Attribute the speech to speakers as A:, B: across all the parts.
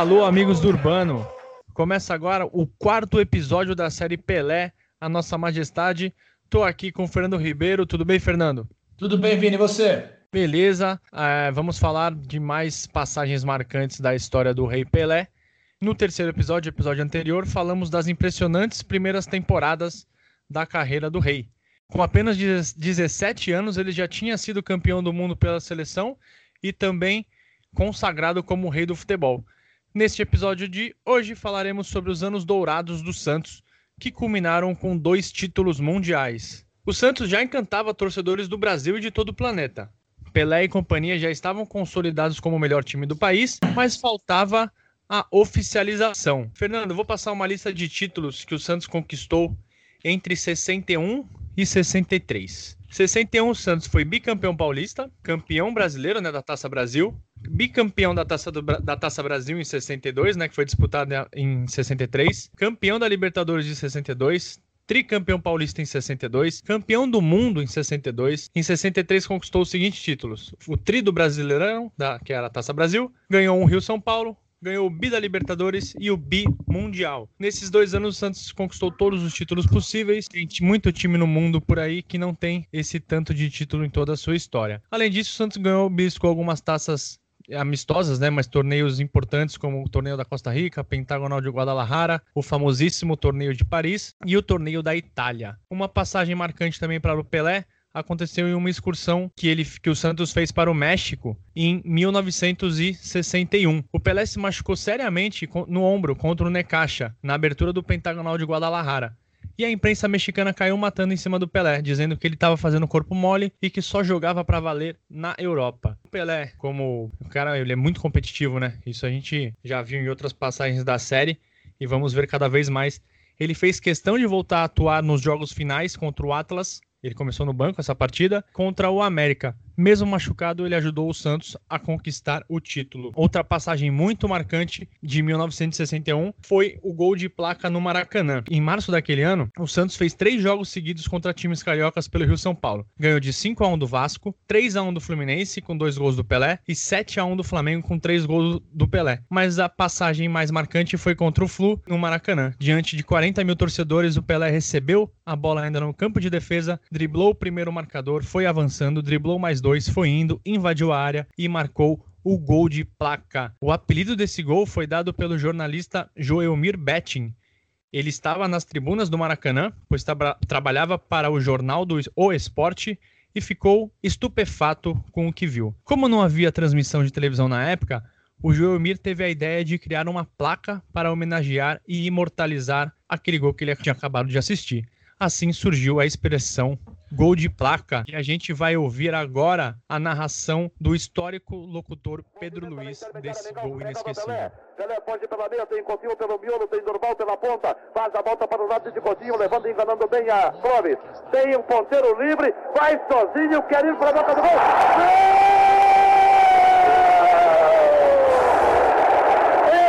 A: Alô, amigos do Urbano. Começa agora o quarto episódio da série Pelé, a Nossa Majestade. Tô aqui com o Fernando Ribeiro. Tudo bem, Fernando?
B: Tudo bem, Vini, e você?
A: Beleza. É, vamos falar de mais passagens marcantes da história do Rei Pelé. No terceiro episódio, episódio anterior, falamos das impressionantes primeiras temporadas da carreira do Rei. Com apenas 17 anos, ele já tinha sido campeão do mundo pela seleção e também consagrado como rei do futebol. Neste episódio de hoje falaremos sobre os anos dourados do Santos, que culminaram com dois títulos mundiais. O Santos já encantava torcedores do Brasil e de todo o planeta. Pelé e companhia já estavam consolidados como o melhor time do país, mas faltava a oficialização. Fernando, vou passar uma lista de títulos que o Santos conquistou entre 61 e 63. 61 o Santos foi bicampeão paulista, campeão brasileiro, né, da Taça Brasil, bicampeão da Taça, do, da Taça Brasil em 62, né, que foi disputada em 63, campeão da Libertadores de 62, tricampeão paulista em 62, campeão do mundo em 62. Em 63 conquistou os seguintes títulos: o Tri do Brasileirão, da, que era a Taça Brasil, ganhou um Rio São Paulo, ganhou o Bi da Libertadores e o Bi Mundial. Nesses dois anos, o Santos conquistou todos os títulos possíveis. Tem muito time no mundo por aí que não tem esse tanto de título em toda a sua história. Além disso, o Santos ganhou bisco algumas taças amistosas, né, mas torneios importantes como o torneio da Costa Rica, Pentagonal de Guadalajara, o famosíssimo torneio de Paris e o torneio da Itália. Uma passagem marcante também para o Pelé aconteceu em uma excursão que ele que o Santos fez para o México em 1961. O Pelé se machucou seriamente no ombro contra o Necaxa na abertura do Pentagonal de Guadalajara. E a imprensa mexicana caiu matando em cima do Pelé, dizendo que ele estava fazendo corpo mole e que só jogava para valer na Europa. O Pelé, como o cara, ele é muito competitivo, né? Isso a gente já viu em outras passagens da série e vamos ver cada vez mais. Ele fez questão de voltar a atuar nos jogos finais contra o Atlas ele começou no banco essa partida contra o América. Mesmo machucado, ele ajudou o Santos a conquistar o título. Outra passagem muito marcante de 1961 foi o gol de placa no Maracanã. Em março daquele ano, o Santos fez três jogos seguidos contra times cariocas pelo Rio São Paulo. Ganhou de 5 a 1 do Vasco, 3 a 1 do Fluminense com dois gols do Pelé e 7 a 1 do Flamengo com três gols do Pelé. Mas a passagem mais marcante foi contra o Flu no Maracanã. Diante de 40 mil torcedores, o Pelé recebeu a bola ainda no campo de defesa, driblou o primeiro marcador, foi avançando, driblou mais dois 2 foi indo, invadiu a área e marcou o gol de placa. O apelido desse gol foi dado pelo jornalista Joelmir Betting. Ele estava nas tribunas do Maracanã, pois tra trabalhava para o jornal do O Esporte e ficou estupefato com o que viu. Como não havia transmissão de televisão na época, o Joelmir teve a ideia de criar uma placa para homenagear e imortalizar aquele gol que ele tinha acabado de assistir. Assim surgiu a expressão gol de placa. E a gente vai ouvir agora a narração do histórico locutor Pedro Luiz desse gol inesquecível.
C: Pelé pode pela meia, tem Coutinho pelo miolo, tem Durval pela ponta, faz a volta para o lado de Coutinho, levando e enganando bem a Clóvis. Tem um ponteiro livre, vai sozinho, quer ir para a boca do gol.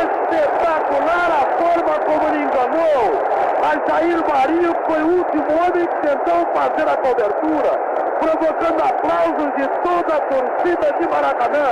C: Espetacular a forma como ele enganou. Jair Marinho foi o último homem que tentou fazer a cobertura, provocando aplausos de toda a torcida de Maracanã.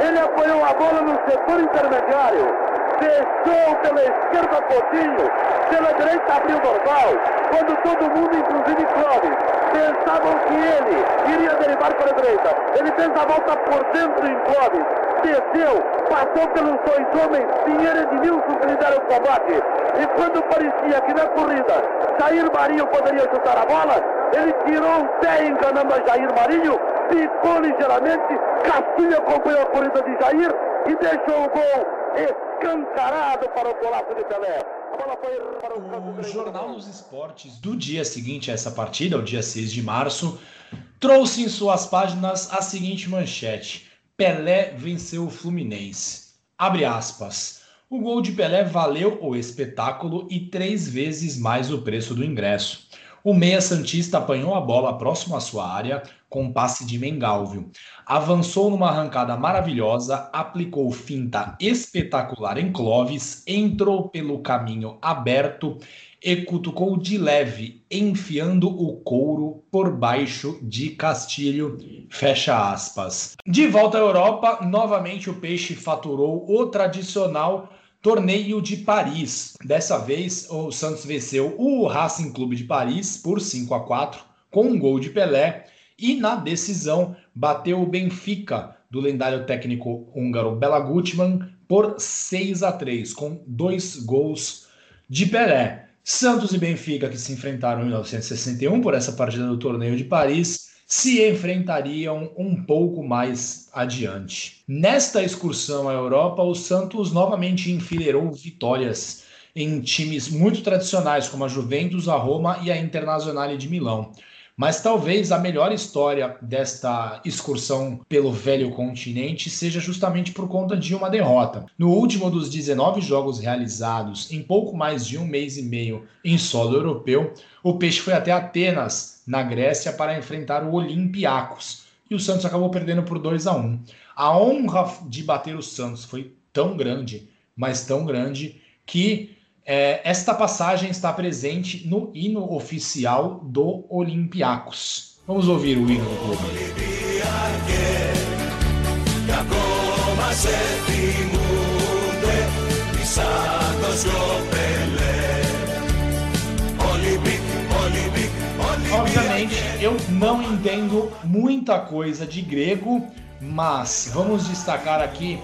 C: Ele apoiou a bola no setor intermediário, fechou pela esquerda Coutinho, pela direita abriu Dorval, quando todo mundo, inclusive Clóvis, pensavam que ele iria derivar para a direita. Ele fez a volta por dentro em Clóvis, desceu, passou pelos dois homens, Pinheiro e Edmilson que lhe deram o combate. E quando parecia que na corrida Jair Marinho poderia chutar a bola, ele tirou o pé enganando a Jair Marinho, ficou ligeiramente, Castilho acompanhou a corrida de Jair e deixou o gol escancarado para o golaço de Pelé.
B: O Jornal dos Esportes do dia seguinte a essa partida, o dia 6 de março, trouxe em suas páginas a seguinte manchete: Pelé venceu o Fluminense. Abre aspas. O gol de Pelé valeu o espetáculo e três vezes mais o preço do ingresso. O meia Santista apanhou a bola próximo à sua área com um passe de Mengalvio. Avançou numa arrancada maravilhosa, aplicou finta espetacular em Clovis, entrou pelo caminho aberto e cutucou de leve, enfiando o couro por baixo de Castilho. Fecha aspas. De volta à Europa, novamente o Peixe faturou o tradicional torneio de Paris. Dessa vez, o Santos venceu o Racing Clube de Paris por 5 a 4 com um gol de Pelé e na decisão bateu o Benfica do lendário técnico húngaro Bela Gutmann por 6 a 3 com dois gols de Pelé. Santos e Benfica, que se enfrentaram em 1961 por essa partida do torneio de Paris, se enfrentariam um pouco mais adiante. Nesta excursão à Europa, o Santos novamente enfileirou vitórias em times muito tradicionais como a Juventus, a Roma e a Internazionale de Milão. Mas talvez a melhor história desta excursão pelo velho continente seja justamente por conta de uma derrota. No último dos 19 jogos realizados em pouco mais de um mês e meio em solo europeu, o Peixe foi até Atenas, na Grécia, para enfrentar o Olympiacos. E o Santos acabou perdendo por 2 a 1. A honra de bater o Santos foi tão grande, mas tão grande, que é, esta passagem está presente no hino oficial do Olympiacos. Vamos ouvir o hino do clube. Obviamente, eu não entendo muita coisa de grego, mas vamos destacar aqui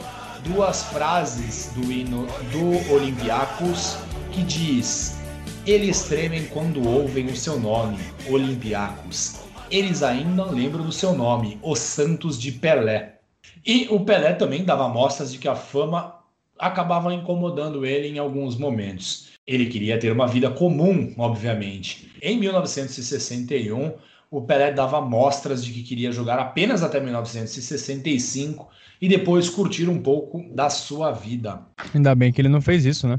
B: duas frases do hino do Olympiacos que diz: Eles tremem quando ouvem o seu nome, Olympiacos. Eles ainda lembram do seu nome, os Santos de Pelé. E o Pelé também dava mostras de que a fama acabava incomodando ele em alguns momentos. Ele queria ter uma vida comum, obviamente. Em 1961, o Pelé dava mostras de que queria jogar apenas até 1965 e depois curtir um pouco da sua vida.
A: Ainda bem que ele não fez isso, né?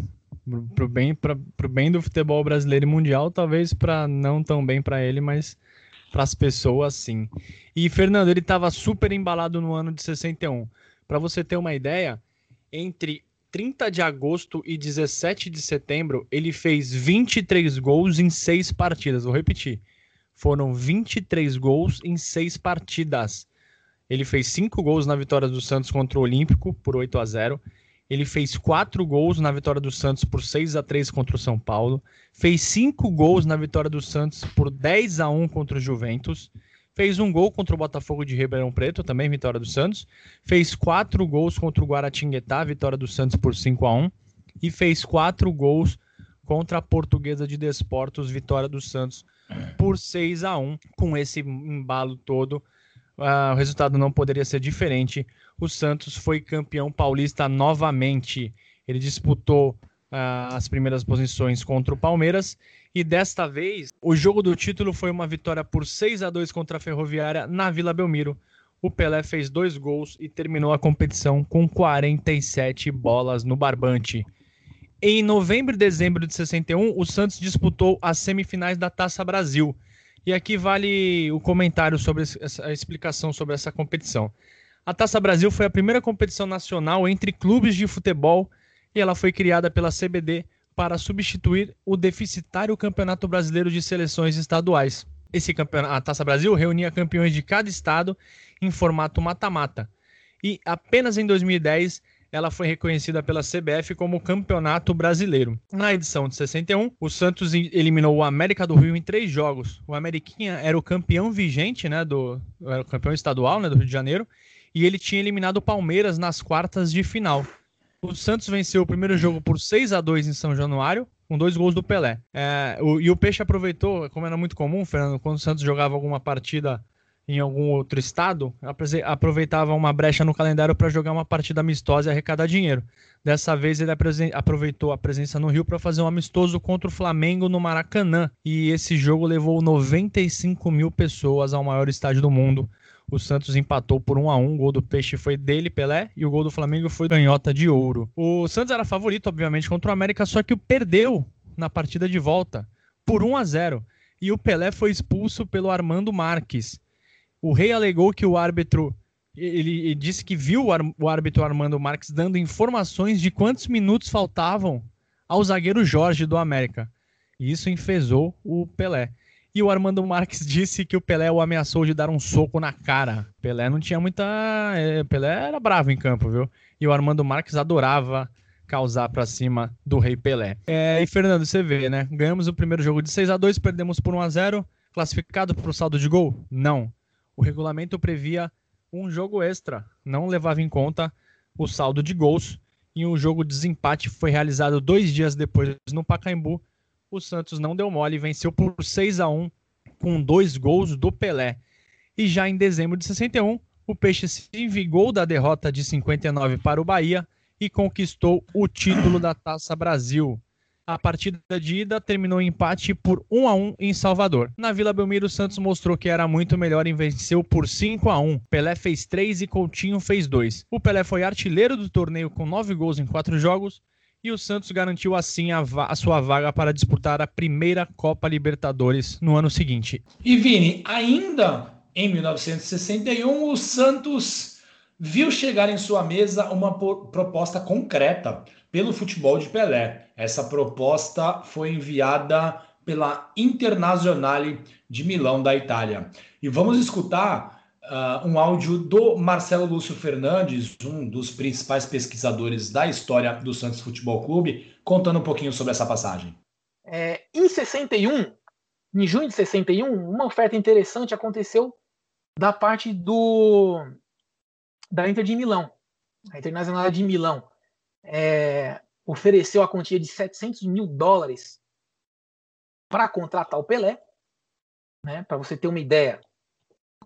A: Pro bem, pra, pro bem do futebol brasileiro e mundial, talvez para não tão bem para ele, mas para as pessoas sim. E Fernando, ele estava super embalado no ano de 61. Para você ter uma ideia, entre 30 de agosto e 17 de setembro, ele fez 23 gols em seis partidas. Vou repetir. Foram 23 gols em seis partidas. Ele fez cinco gols na vitória do Santos contra o Olímpico por 8 a 0 ele fez quatro gols na vitória do Santos por 6 a 3 contra o São Paulo. Fez cinco gols na vitória do Santos por 10 a 1 contra o Juventus. Fez um gol contra o Botafogo de Ribeirão Preto, também vitória do Santos. Fez quatro gols contra o Guaratinguetá, vitória do Santos por 5 a 1 E fez quatro gols contra a Portuguesa de Desportos, vitória do Santos por 6 a 1 Com esse embalo todo, uh, o resultado não poderia ser diferente o Santos foi campeão paulista novamente. Ele disputou uh, as primeiras posições contra o Palmeiras e desta vez o jogo do título foi uma vitória por 6 a 2 contra a Ferroviária na Vila Belmiro. O Pelé fez dois gols e terminou a competição com 47 bolas no barbante. Em novembro e dezembro de 61, o Santos disputou as semifinais da Taça Brasil. E aqui vale o comentário sobre a explicação sobre essa competição. A Taça Brasil foi a primeira competição nacional entre clubes de futebol e ela foi criada pela CBD para substituir o deficitário Campeonato Brasileiro de Seleções Estaduais. Esse campeonato, a Taça Brasil reunia campeões de cada estado em formato mata-mata. E apenas em 2010 ela foi reconhecida pela CBF como Campeonato Brasileiro. Na edição de 61, o Santos eliminou o América do Rio em três jogos. O Ameriquinha era o campeão vigente, né, do era o campeão estadual, né, do Rio de Janeiro, e ele tinha eliminado o Palmeiras nas quartas de final. O Santos venceu o primeiro jogo por 6 a 2 em São Januário, com dois gols do Pelé. É, o, e o Peixe aproveitou, como era muito comum, Fernando, quando o Santos jogava alguma partida em algum outro estado, aproveitava uma brecha no calendário para jogar uma partida amistosa e arrecadar dinheiro. Dessa vez ele aproveitou a presença no Rio para fazer um amistoso contra o Flamengo no Maracanã. E esse jogo levou 95 mil pessoas ao maior estádio do mundo o Santos empatou por 1 a 1 O gol do Peixe foi dele, Pelé, e o gol do Flamengo foi canhota de ouro. O Santos era favorito, obviamente, contra o América, só que perdeu na partida de volta por 1 a 0 e o Pelé foi expulso pelo Armando Marques. O rei alegou que o árbitro ele disse que viu o árbitro Armando Marques dando informações de quantos minutos faltavam ao zagueiro Jorge do América. E isso enfesou o Pelé. E o Armando Marques disse que o Pelé o ameaçou de dar um soco na cara. Pelé não tinha muita. É, Pelé era bravo em campo, viu? E o Armando Marques adorava causar para cima do Rei Pelé. É, e Fernando, você vê, né? Ganhamos o primeiro jogo de 6 a 2 perdemos por 1 a 0 Classificado para o saldo de gol? Não. O regulamento previa um jogo extra, não levava em conta o saldo de gols. E um jogo de desempate foi realizado dois dias depois no Pacaembu. O Santos não deu mole e venceu por 6 a 1 com dois gols do Pelé. E já em dezembro de 61, o Peixe se vingou da derrota de 59 para o Bahia e conquistou o título da Taça Brasil. A partida de ida terminou em empate por 1 a 1 em Salvador. Na Vila Belmiro, o Santos mostrou que era muito melhor e venceu por 5 a 1. Pelé fez 3 e Coutinho fez 2. O Pelé foi artilheiro do torneio com 9 gols em 4 jogos e o Santos garantiu assim a, a, sua vaga para disputar a primeira Copa Libertadores no ano seguinte.
B: E Vini, ainda em 1961, o Santos viu chegar em sua mesa uma proposta concreta pelo futebol de Pelé. Essa proposta foi enviada pela Internazionale de Milão, da Itália. E vamos escutar uh, um áudio do Marcelo Lúcio Fernandes, um dos principais pesquisadores da história do Santos Futebol Clube, contando um pouquinho sobre essa passagem.
D: É, em 61, em junho de 61, uma oferta interessante aconteceu da parte do da Inter de Milão, a Internacional de Milão é, ofereceu a quantia de 700 mil dólares para contratar o Pelé. Né, para você ter uma ideia,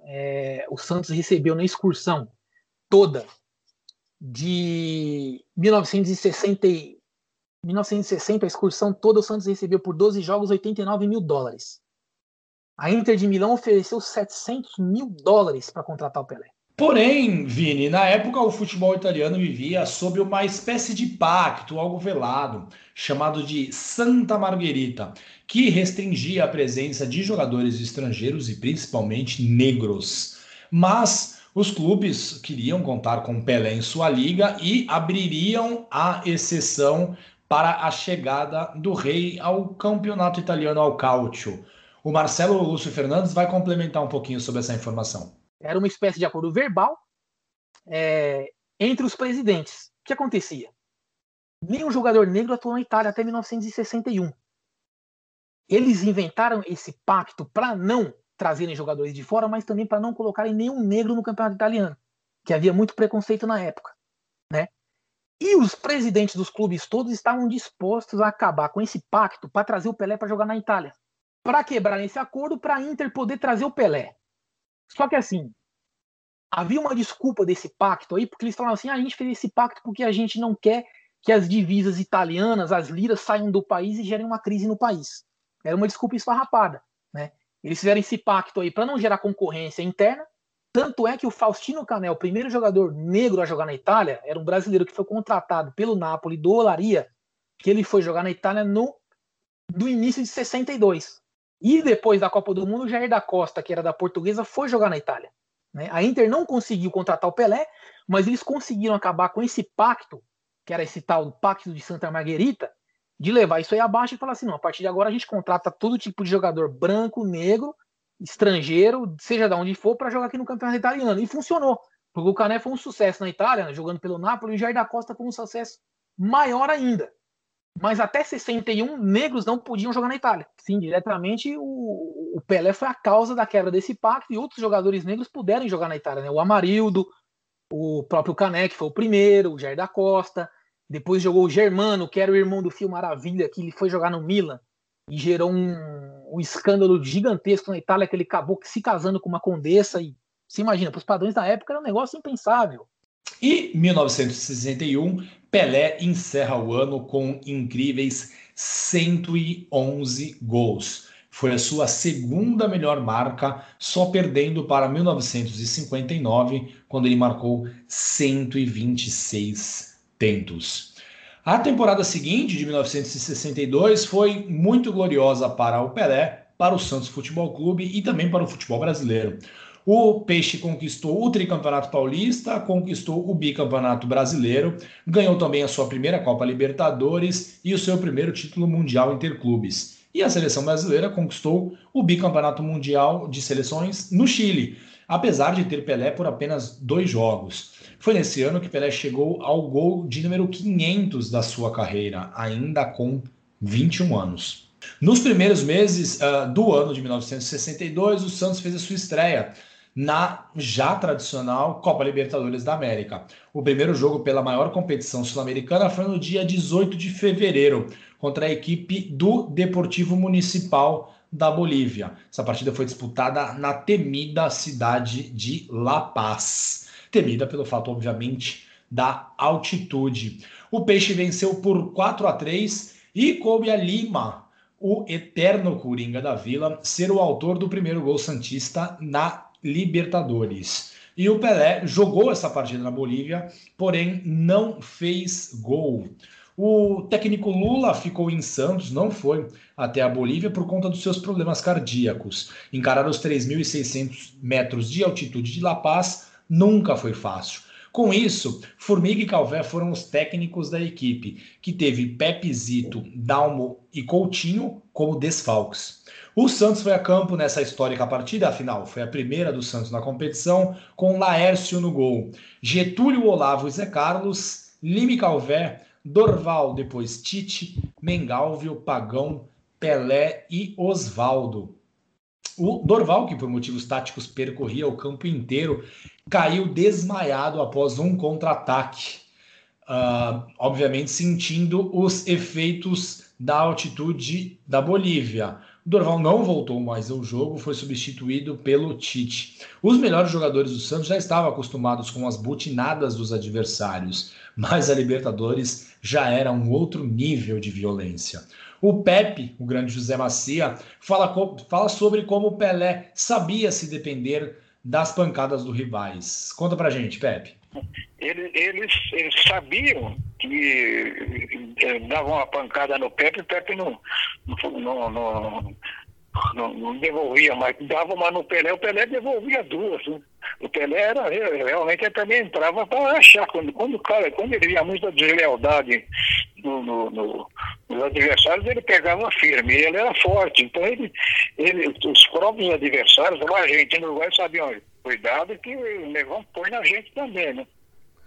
D: é, o Santos recebeu na excursão toda de 1960, 1960, a excursão toda o Santos recebeu por 12 jogos 89 mil dólares. A Inter de Milão ofereceu 700 mil dólares para contratar o Pelé.
B: Porém, Vini, na época o futebol italiano vivia sob uma espécie de pacto, algo velado, chamado de Santa Margherita, que restringia a presença de jogadores estrangeiros e principalmente negros. Mas os clubes queriam contar com Pelé em sua liga e abririam a exceção para a chegada do rei ao campeonato italiano ao Calcio. O Marcelo Lúcio Fernandes vai complementar um pouquinho sobre essa informação.
D: Era uma espécie de acordo verbal é, entre os presidentes. O que acontecia? Nenhum jogador negro atuou na Itália até 1961. Eles inventaram esse pacto para não trazerem jogadores de fora, mas também para não colocarem nenhum negro no campeonato italiano, que havia muito preconceito na época, né? E os presidentes dos clubes todos estavam dispostos a acabar com esse pacto para trazer o Pelé para jogar na Itália. Para quebrar esse acordo, para a Inter poder trazer o Pelé. Só que assim, havia uma desculpa desse pacto aí, porque eles falavam assim: ah, a gente fez esse pacto porque a gente não quer que as divisas italianas, as liras, saiam do país e gerem uma crise no país. Era uma desculpa esfarrapada. Né? Eles fizeram esse pacto aí para não gerar concorrência interna. Tanto é que o Faustino Canel, o primeiro jogador negro a jogar na Itália, era um brasileiro que foi contratado pelo Napoli do Olaria, que ele foi jogar na Itália no do início de 62. E depois da Copa do Mundo, o Jair da Costa, que era da Portuguesa, foi jogar na Itália. Né? A Inter não conseguiu contratar o Pelé, mas eles conseguiram acabar com esse pacto, que era esse tal Pacto de Santa Margherita, de levar isso aí abaixo e falar assim: não, a partir de agora a gente contrata todo tipo de jogador branco, negro, estrangeiro, seja de onde for, para jogar aqui no campeonato italiano. E funcionou. Porque o Cané foi um sucesso na Itália, né, jogando pelo Napoli, e o Jair da Costa foi um sucesso maior ainda. Mas até 61, negros não podiam jogar na Itália. Sim, diretamente o, o Pelé foi a causa da quebra desse pacto e outros jogadores negros puderam jogar na Itália. Né? O Amarildo, o próprio que foi o primeiro, o Jair da Costa. Depois jogou o Germano, que era o irmão do Fio Maravilha, que ele foi jogar no Milan e gerou um, um escândalo gigantesco na Itália, que ele acabou se casando com uma condessa. E se imagina, para os padrões da época era um negócio impensável.
B: E 1961, Pelé encerra o ano com incríveis 111 gols. Foi a sua segunda melhor marca, só perdendo para 1959, quando ele marcou 126 tentos. A temporada seguinte, de 1962, foi muito gloriosa para o Pelé, para o Santos Futebol Clube e também para o futebol brasileiro. O Peixe conquistou o tricampeonato paulista, conquistou o bicampeonato brasileiro, ganhou também a sua primeira Copa Libertadores e o seu primeiro título mundial interclubes. E a seleção brasileira conquistou o bicampeonato mundial de seleções no Chile, apesar de ter Pelé por apenas dois jogos. Foi nesse ano que Pelé chegou ao gol de número 500 da sua carreira, ainda com 21 anos. Nos primeiros meses uh, do ano de 1962, o Santos fez a sua estreia na já tradicional Copa Libertadores da América. O primeiro jogo pela maior competição sul-americana foi no dia 18 de fevereiro, contra a equipe do Deportivo Municipal da Bolívia. Essa partida foi disputada na temida cidade de La Paz. Temida pelo fato, obviamente, da altitude. O Peixe venceu por 4 a 3 e coube a Lima, o eterno Coringa da Vila, ser o autor do primeiro gol Santista na Libertadores. E o Pelé jogou essa partida na Bolívia, porém não fez gol. O técnico Lula ficou em Santos, não foi até a Bolívia por conta dos seus problemas cardíacos. Encarar os 3.600 metros de altitude de La Paz nunca foi fácil. Com isso, Formiga e Calvé foram os técnicos da equipe, que teve Pepe Zito, Dalmo e Coutinho como desfalques. O Santos foi a campo nessa histórica partida, afinal, foi a primeira do Santos na competição, com Laércio no gol, Getúlio Olavo e Zé Carlos, Lime Calvé, Dorval, depois Tite, Mengalvio, Pagão, Pelé e Osvaldo. O Dorval, que por motivos táticos percorria o campo inteiro, caiu desmaiado após um contra-ataque. Uh, obviamente sentindo os efeitos da altitude da Bolívia. O Dorval não voltou mais ao jogo, foi substituído pelo Tite. Os melhores jogadores do Santos já estavam acostumados com as butinadas dos adversários, mas a Libertadores já era um outro nível de violência. O Pepe, o grande José Macia, fala, fala sobre como o Pelé sabia se depender das pancadas dos rivais. Conta pra gente, Pepe.
E: Eles, eles, eles sabiam que eh, davam uma pancada no Pepe, o Pepe não, não, não, não, não devolvia mais, dava uma no Pelé, o Pelé devolvia duas. Né? O Pelé era, realmente também entrava para achar. Quando, quando, cara, quando ele via muita deslealdade no, no, no, nos adversários, ele pegava firme, ele era forte. Então ele, ele os próprios adversários, a gente no Uruguai sabiam, cuidado que o negão põe na gente também, né?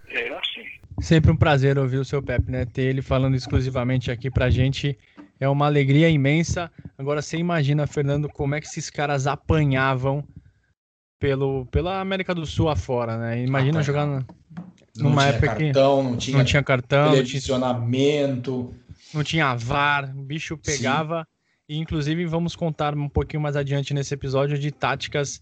E: Era assim.
A: Sempre um prazer ouvir o seu Pepe, né? Ter ele falando exclusivamente aqui pra gente é uma alegria imensa. Agora você imagina, Fernando, como é que esses caras apanhavam pelo, pela América do Sul afora, né? Imagina ah, jogar na,
B: numa época cartão, que não tinha,
A: não tinha cartão,
B: televisionamento,
A: não tinha VAR, o bicho pegava. Sim. E inclusive vamos contar um pouquinho mais adiante nesse episódio de táticas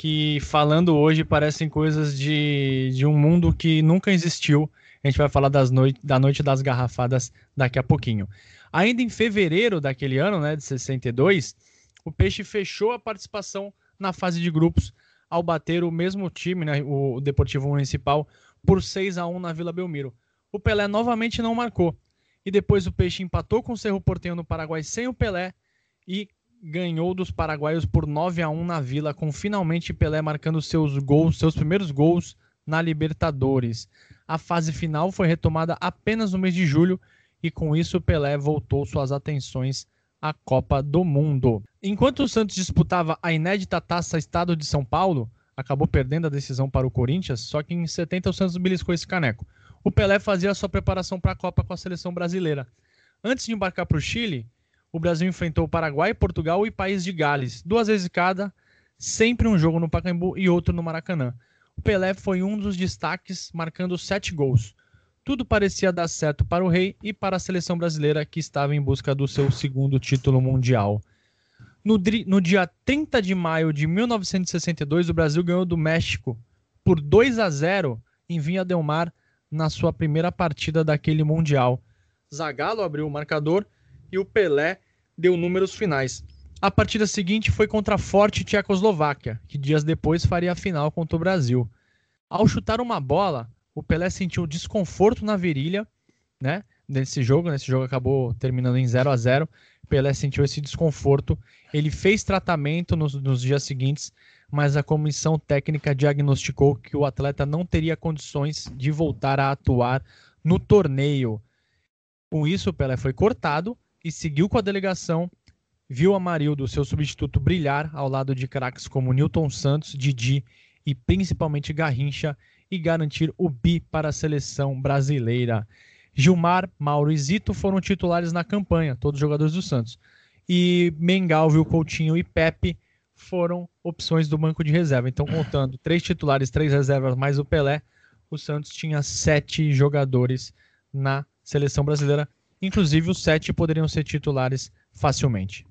A: que falando hoje parecem coisas de, de um mundo que nunca existiu. A gente vai falar das noite, da noite das garrafadas daqui a pouquinho. Ainda em fevereiro daquele ano, né, de 62, o Peixe fechou a participação na fase de grupos ao bater o mesmo time, né, o Deportivo Municipal, por 6 a 1 na Vila Belmiro. O Pelé novamente não marcou. E depois o Peixe empatou com o Cerro Porteño no Paraguai sem o Pelé e ganhou dos paraguaios por 9 a 1 na Vila, com finalmente Pelé marcando seus gols, seus primeiros gols na Libertadores. A fase final foi retomada apenas no mês de julho e com isso Pelé voltou suas atenções à Copa do Mundo. Enquanto o Santos disputava a inédita Taça Estado de São Paulo, acabou perdendo a decisão para o Corinthians, só que em 70 o Santos beliscou esse caneco. O Pelé fazia sua preparação para a Copa com a seleção brasileira. Antes de embarcar para o Chile, o Brasil enfrentou Paraguai, Portugal e País de Gales, duas vezes cada, sempre um jogo no Pacaembu e outro no Maracanã. O Pelé foi um dos destaques, marcando sete gols. Tudo parecia dar certo para o Rei e para a seleção brasileira, que estava em busca do seu segundo título mundial. No, no dia 30 de maio de 1962, o Brasil ganhou do México por 2 a 0 em Vinha Del Mar na sua primeira partida daquele Mundial. Zagallo abriu o marcador e o Pelé deu números finais. A partida seguinte foi contra a forte Tchecoslováquia, que dias depois faria a final contra o Brasil. Ao chutar uma bola, o Pelé sentiu desconforto na virilha, né? nesse jogo. Nesse jogo acabou terminando em 0 a 0 Pelé sentiu esse desconforto. Ele fez tratamento nos, nos dias seguintes, mas a comissão técnica diagnosticou que o atleta não teria condições de voltar a atuar no torneio. Com isso, o Pelé foi cortado e seguiu com a delegação. Viu Amarildo, seu substituto, brilhar ao lado de craques como Newton Santos, Didi e principalmente Garrincha e garantir o bi para a seleção brasileira. Gilmar, Mauro e Zito foram titulares na campanha, todos jogadores do Santos. E Mengalvio, Coutinho e Pepe foram opções do banco de reserva. Então, contando três titulares, três reservas, mais o Pelé, o Santos tinha sete jogadores na seleção brasileira. Inclusive, os sete poderiam ser titulares facilmente.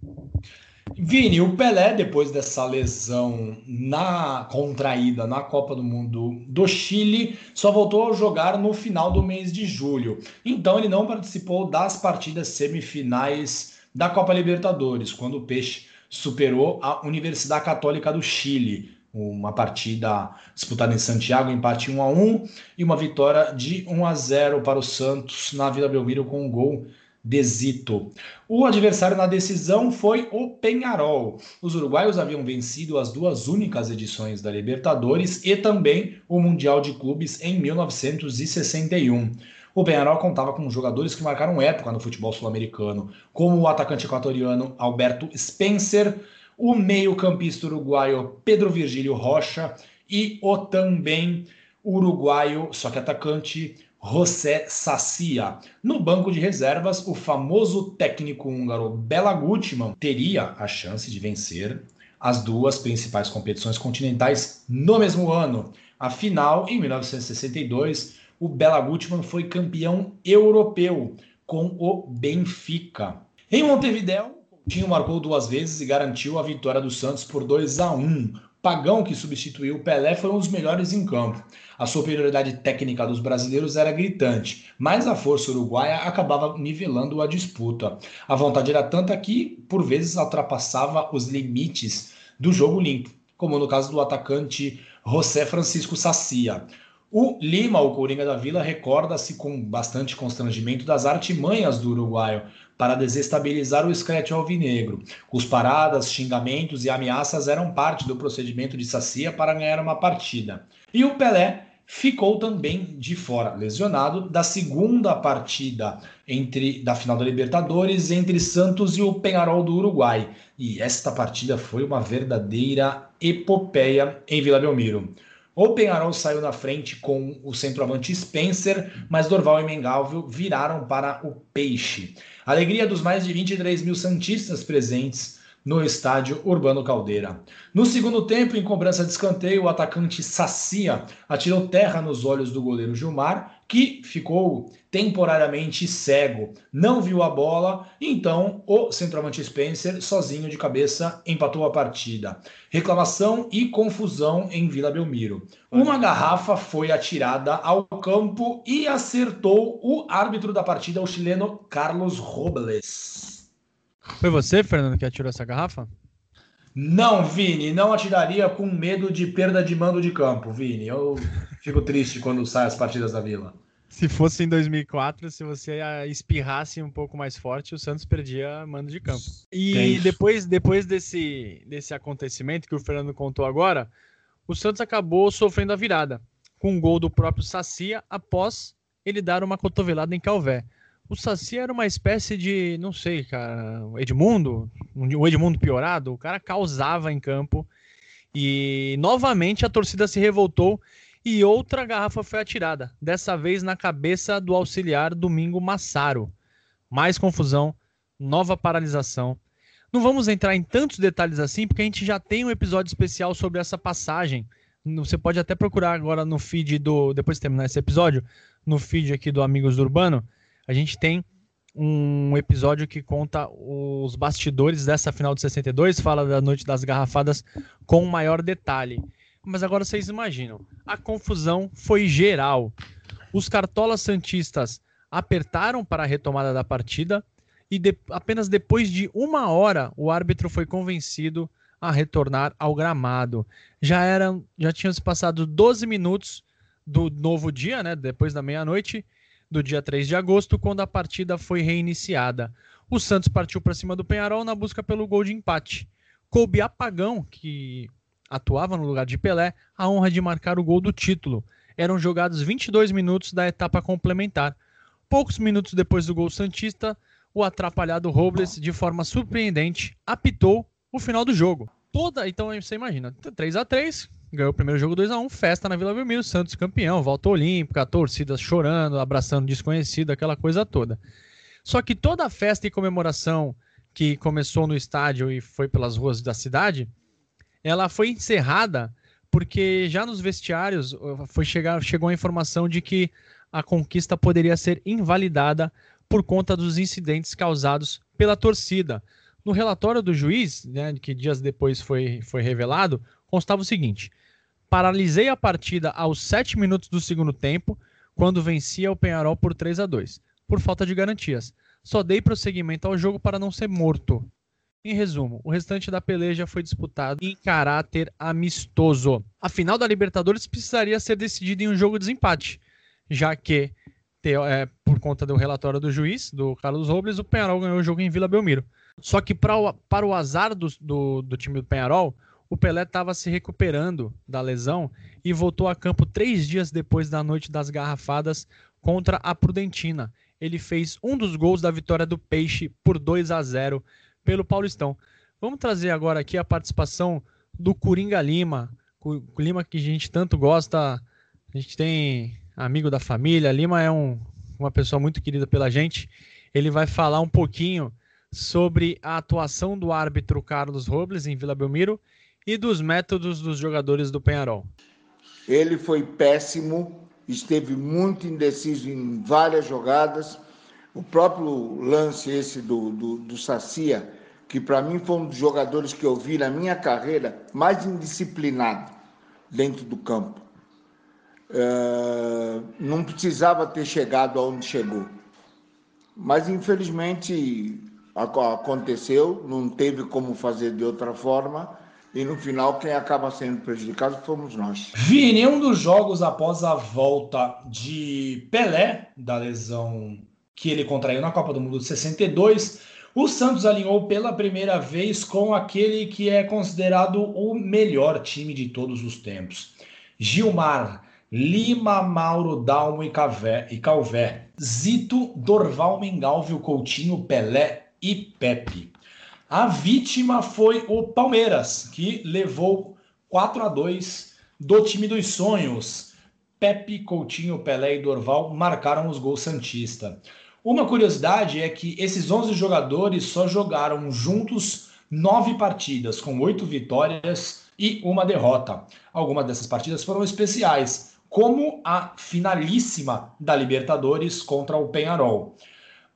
B: Vini, o Pelé, depois dessa lesão na contraída na Copa do Mundo do Chile, só voltou a jogar no final do mês de julho. Então ele não participou das partidas semifinais da Copa Libertadores, quando o Peixe superou a Universidade Católica do Chile. Uma partida disputada em Santiago, empate 1 a 1 e uma vitória de 1 a 0 para o Santos na Vila Belmiro com um gol Desito. O adversário na decisão foi o Penharol. Os uruguaios haviam vencido as duas únicas edições da Libertadores e também o Mundial de Clubes em 1961. O Penharol contava com jogadores que marcaram época no futebol sul-americano, como o atacante equatoriano Alberto Spencer, o meio-campista uruguaio Pedro Virgílio Rocha e o também uruguaio, só que atacante, José Sacia. No banco de reservas, o famoso técnico húngaro Bela Gutmann teria a chance de vencer as duas principais competições continentais no mesmo ano. Afinal, em 1962, o Bela Gutmann foi campeão europeu com o Benfica. Em Montevideo, Coutinho marcou duas vezes e garantiu a vitória do Santos por 2 a 1. Pagão, que substituiu o Pelé, foi um dos melhores em campo. A superioridade técnica dos brasileiros era gritante, mas a força uruguaia acabava nivelando a disputa. A vontade era tanta que, por vezes, ultrapassava os limites do jogo limpo, como no caso do atacante José Francisco Sacia. O Lima, o Coringa da Vila, recorda-se com bastante constrangimento das artimanhas do uruguaio para desestabilizar o escrete alvinegro. Os paradas, xingamentos e ameaças eram parte do procedimento de Sacia para ganhar uma partida. E o Pelé ficou também de fora, lesionado, da segunda partida entre da final da Libertadores entre Santos e o Penharol do Uruguai. E esta partida foi uma verdadeira epopeia em Vila Belmiro. O Penharol saiu na frente com o centroavante Spencer, mas Dorval e Mengalvio viraram para o Peixe. Alegria dos mais de 23 mil santistas presentes no estádio Urbano Caldeira. No segundo tempo, em cobrança de escanteio, o atacante Sacia atirou terra nos olhos do goleiro Gilmar, que ficou temporariamente cego, não viu a bola, então o centroavante Spencer, sozinho de cabeça, empatou a partida. Reclamação e confusão em Vila Belmiro. Uma garrafa foi atirada ao campo e acertou o árbitro da partida, o chileno Carlos Robles.
A: Foi você, Fernando, que atirou essa garrafa?
B: Não, Vini, não atiraria com medo de perda de mando de campo, Vini. Eu fico triste quando saem as partidas da Vila.
A: Se fosse em 2004, se você espirrasse um pouco mais forte, o Santos perdia mando de campo. E depois, depois desse, desse acontecimento que o Fernando contou agora, o Santos acabou sofrendo a virada, com um gol do próprio Sacia após ele dar uma cotovelada em Calvé. O Saci era uma espécie de, não sei, cara, Edmundo, um Edmundo piorado, o cara causava em campo e novamente a torcida se revoltou e outra garrafa foi atirada, dessa vez na cabeça do auxiliar Domingo Massaro. Mais confusão, nova paralisação. Não vamos entrar em tantos detalhes assim, porque a gente já tem um episódio especial sobre essa passagem. Você pode até procurar agora no feed do. Depois de terminar esse episódio, no feed aqui do Amigos do Urbano a gente tem um episódio que conta os bastidores dessa final de 62, fala da noite das garrafadas com maior detalhe. Mas agora vocês imaginam, a confusão foi geral. Os cartolas santistas apertaram para a retomada da partida e de, apenas depois de uma hora o árbitro foi convencido a retornar ao gramado. Já eram, já tinham se passado 12 minutos do novo dia, né, depois da meia-noite, do dia 3 de agosto, quando a partida foi reiniciada. O Santos partiu para cima do Penharol na busca pelo gol de empate. Coube a Pagão, que atuava no lugar de Pelé, a honra de marcar o gol do título. Eram jogados 22 minutos da etapa complementar. Poucos minutos depois do gol Santista, o atrapalhado Robles, de forma surpreendente, apitou o final do jogo. Toda, então você imagina, 3 a 3 ganhou o primeiro jogo 2 a 1 festa na Vila Belmiro, Santos campeão, volta olímpica, torcida chorando, abraçando desconhecido, aquela coisa toda. Só que toda a festa e comemoração que começou no estádio e foi pelas ruas da cidade, ela foi encerrada porque já nos vestiários uh, foi chegar, chegou a informação de que a conquista poderia ser invalidada por conta dos incidentes causados pela torcida. No relatório do juiz, né, que dias depois foi, foi revelado, constava o seguinte: paralisei a partida aos 7 minutos do segundo tempo, quando vencia o Penharol por 3 a 2 por falta de garantias. Só dei prosseguimento ao jogo para não ser morto. Em resumo, o restante da peleja foi disputado em caráter amistoso. A final da Libertadores precisaria ser decidida em um jogo de desempate, já que, é, por conta do relatório do juiz, do Carlos Robles, o Penharol ganhou o jogo em Vila Belmiro. Só que pra, para o azar do, do, do time do Penharol, o Pelé estava se recuperando da lesão e voltou a campo três dias depois da noite das garrafadas contra a Prudentina. Ele fez um dos gols da vitória do Peixe por 2 a 0 pelo Paulistão. Vamos trazer agora aqui a participação do Coringa Lima, o Lima que a gente tanto gosta, a gente tem amigo da família, Lima é um, uma pessoa muito querida pela gente. Ele vai falar um pouquinho sobre a atuação do árbitro Carlos Robles em Vila Belmiro e dos métodos dos jogadores do Penharol.
F: Ele foi péssimo, esteve muito indeciso em várias jogadas. O próprio lance esse do, do, do Sacia, que para mim foi um dos jogadores que eu vi na minha carreira mais indisciplinado dentro do campo. Uh, não precisava ter chegado aonde chegou. Mas infelizmente aconteceu, não teve como fazer de outra forma e no final quem acaba sendo prejudicado fomos nós.
B: Vini, um dos jogos após a volta de Pelé, da lesão que ele contraiu na Copa do Mundo de 62, o Santos alinhou pela primeira vez com aquele que é considerado o melhor time de todos os tempos. Gilmar, Lima, Mauro, Dalmo e, e Calvé, Zito, Dorval, Mengalvio, Coutinho, Pelé e Pepe. A vítima foi o Palmeiras, que levou 4 a 2 do time dos sonhos. Pepe, Coutinho, Pelé e Dorval marcaram os gols Santista. Uma curiosidade é que esses 11 jogadores só jogaram juntos nove partidas, com oito vitórias e uma derrota. Algumas dessas partidas foram especiais, como a finalíssima da Libertadores contra o Penharol.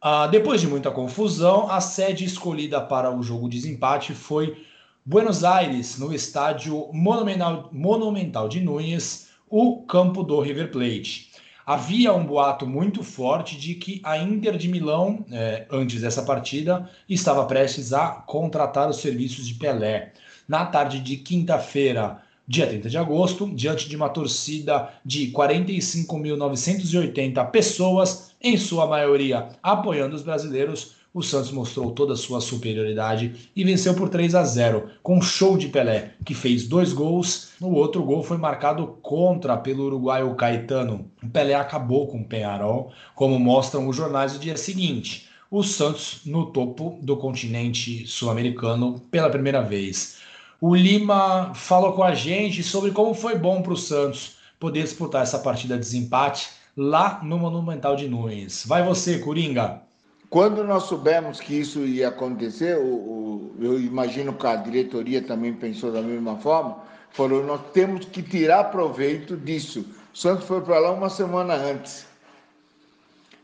B: Uh, depois de muita confusão, a sede escolhida para o jogo de desempate foi Buenos Aires, no estádio Monumental, Monumental de Núñez, o campo do River Plate. Havia um boato muito forte de que a Inter de Milão, eh, antes dessa partida, estava prestes a contratar os serviços de Pelé. Na tarde de quinta-feira, dia 30 de agosto, diante de uma torcida de 45.980 pessoas, em sua maioria apoiando os brasileiros, o Santos mostrou toda a sua superioridade e venceu por 3 a 0, com um show de Pelé, que fez dois gols. O outro gol foi marcado contra pelo uruguaio Caetano. O Pelé acabou com o Penharol, como mostram os jornais do dia seguinte. O Santos no topo do continente sul-americano pela primeira vez. O Lima falou com a gente sobre como foi bom para o Santos poder disputar essa partida de desempate lá no Monumental de Nunes. Vai você, Coringa.
F: Quando nós soubemos que isso ia acontecer, o, o, eu imagino que a diretoria também pensou da mesma forma, falou: nós temos que tirar proveito disso. O Santos foi para lá uma semana antes.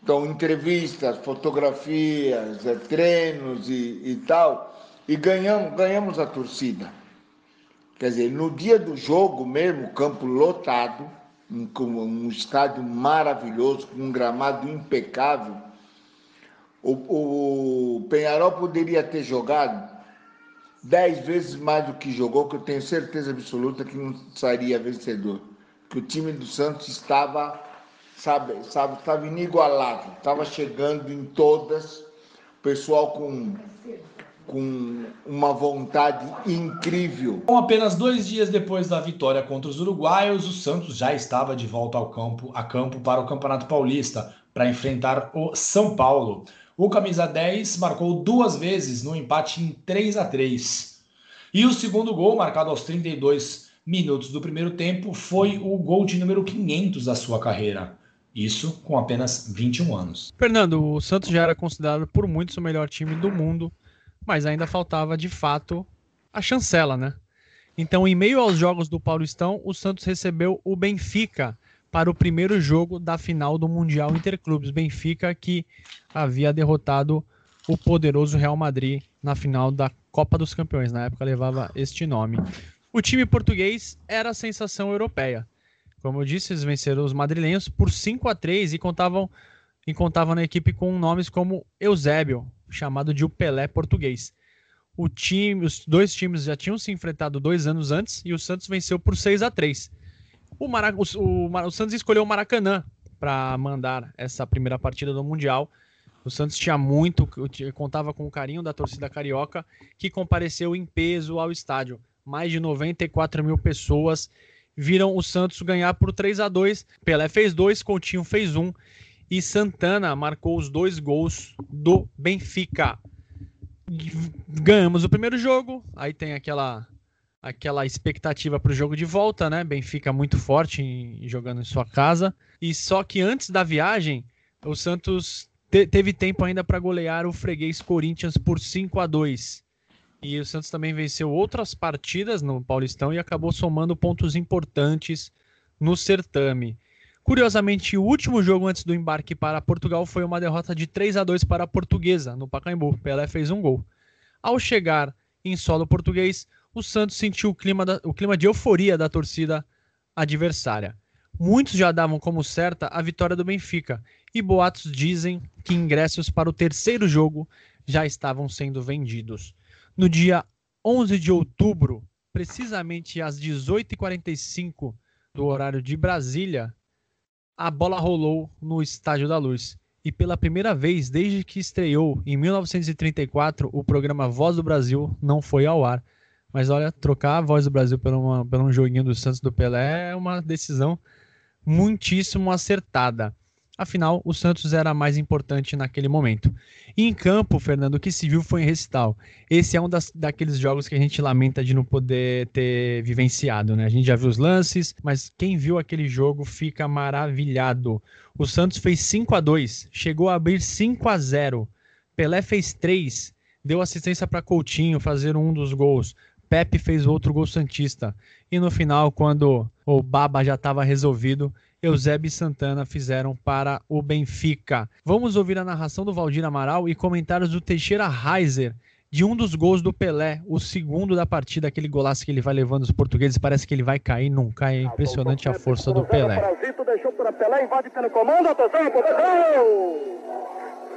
F: Então, entrevistas, fotografias, é, treinos e, e tal, e ganhamos, ganhamos a torcida. Quer dizer, no dia do jogo mesmo, campo lotado, um, um estádio maravilhoso, com um gramado impecável. O, o Penharol poderia ter jogado dez vezes mais do que jogou, que eu tenho certeza absoluta que não sairia vencedor. Que o time do Santos estava sabe, sabe, estava inigualável, estava chegando em todas, o pessoal com com uma vontade incrível.
B: Com apenas dois dias depois da vitória contra os uruguaios, o Santos já estava de volta ao campo, a campo para o Campeonato Paulista, para enfrentar o São Paulo. O camisa 10 marcou duas vezes no empate em 3 a 3. E o segundo gol, marcado aos 32 minutos do primeiro tempo, foi o gol de número 500 da sua carreira. Isso com apenas 21 anos.
A: Fernando, o Santos já era considerado por muitos o melhor time do mundo mas ainda faltava de fato a chancela, né? Então, em meio aos jogos do Paulistão, o Santos recebeu o Benfica para o primeiro jogo da final do Mundial Interclubes. Benfica que havia derrotado o poderoso Real Madrid na final da Copa dos Campeões, na época levava este nome. O time português era a sensação europeia. Como eu disse, eles venceram os madrilenhos por 5 a 3 e contavam, e contavam na equipe com nomes como Eusébio, chamado de o Pelé português. O time, os dois times já tinham se enfrentado dois anos antes e o Santos venceu por 6 a 3 o, Marac... o, o, Santos escolheu o Maracanã para mandar essa primeira partida do Mundial. O Santos tinha muito, contava com o carinho da torcida carioca, que compareceu em peso ao estádio. Mais de 94 mil pessoas viram o Santos ganhar por 3 a 2 Pelé fez dois, Coutinho fez um e Santana marcou os dois gols do Benfica. Ganhamos o primeiro jogo, aí tem aquela aquela expectativa para o jogo de volta, né? Benfica muito forte em, jogando em sua casa. E só que antes da viagem, o Santos te, teve tempo ainda para golear o freguês Corinthians por 5 a 2. E o Santos também venceu outras partidas no Paulistão e acabou somando pontos importantes no certame. Curiosamente, o último jogo antes do embarque para Portugal foi uma derrota de 3 a 2 para a Portuguesa, no Pacaembu. Pelé fez um gol. Ao chegar em solo português, o Santos sentiu o clima, da, o clima de euforia da torcida adversária. Muitos já davam como certa a vitória do Benfica, e boatos dizem que ingressos para o terceiro jogo já estavam sendo vendidos. No dia 11 de outubro, precisamente às 18h45 do horário de Brasília, a bola rolou no Estádio da Luz. E pela primeira vez desde que estreou em 1934, o programa Voz do Brasil não foi ao ar. Mas olha, trocar a Voz do Brasil por, uma, por um joguinho do Santos do Pelé é uma decisão muitíssimo acertada. Afinal, o Santos era mais importante naquele momento. E em campo, Fernando, o que se viu foi em recital. Esse é um das, daqueles jogos que a gente lamenta de não poder ter vivenciado, né? A gente já viu os lances, mas quem viu aquele jogo fica maravilhado. O Santos fez 5 a 2 chegou a abrir 5 a 0 Pelé fez 3, deu assistência para Coutinho fazer um dos gols. Pepe fez outro gol santista. E no final, quando o Baba já estava resolvido, Eusébio e Santana fizeram para o Benfica. Vamos ouvir a narração do Valdir Amaral e comentários do Teixeira Reiser de um dos gols do Pelé, o segundo da partida, aquele golaço que ele vai levando os portugueses, parece que ele vai cair, não cai, é impressionante a força do Pelé.
C: deixou para Pelé, invade pelo comando, atenção,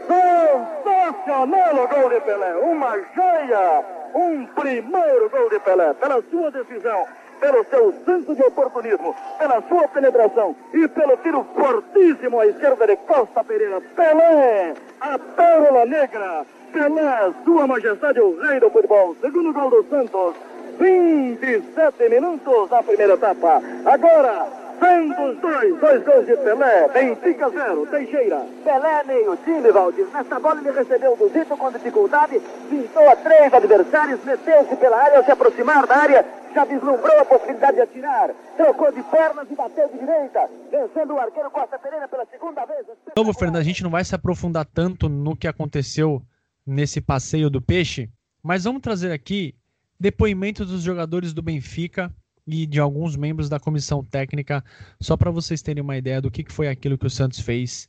C: Sensacional o gol de Pelé, uma joia, um primeiro gol de Pelé, pela sua decisão, pelo seu senso de oportunismo, pela sua penetração e pelo tiro fortíssimo à esquerda de Costa Pereira. Pelé, a pérola negra. Pelé, sua majestade, o rei do futebol. Segundo gol do Santos. 27 minutos na primeira etapa. Agora, Santos 2, dois gols de Pelé, Benfica 0, Teixeira.
G: Pelé meio time, Valdir. Nessa bola ele recebeu do Zito com dificuldade, pintou a três adversários, meteu-se pela área ao se aproximar da área, já vislumbrou a possibilidade de atirar, trocou de pernas e bateu de direita, vencendo o arqueiro Costa Pereira pela segunda vez.
A: Novo, Fernando, a gente não vai se aprofundar tanto no que aconteceu nesse passeio do peixe, mas vamos trazer aqui depoimentos dos jogadores do Benfica e de alguns membros da comissão técnica, só para vocês terem uma ideia do que foi aquilo que o Santos fez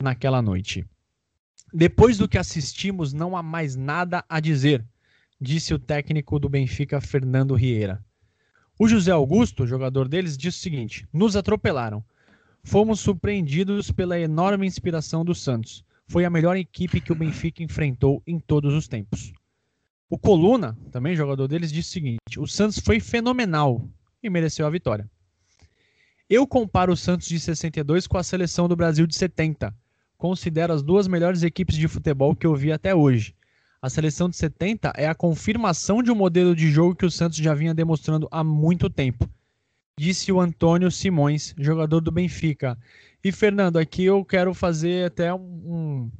A: naquela noite. Depois do que assistimos, não há mais nada a dizer, disse o técnico do Benfica, Fernando Rieira. O José Augusto, jogador deles, disse o seguinte: nos atropelaram. Fomos surpreendidos pela enorme inspiração do Santos. Foi a melhor equipe que o Benfica enfrentou em todos os tempos. O Coluna, também jogador deles, disse o seguinte: o Santos foi fenomenal e mereceu a vitória. Eu comparo o Santos de 62 com a seleção do Brasil de 70. Considero as duas melhores equipes de futebol que eu vi até hoje. A seleção de 70 é a confirmação de um modelo de jogo que o Santos já vinha demonstrando há muito tempo. Disse o Antônio Simões, jogador do Benfica. E Fernando, aqui eu quero fazer até um,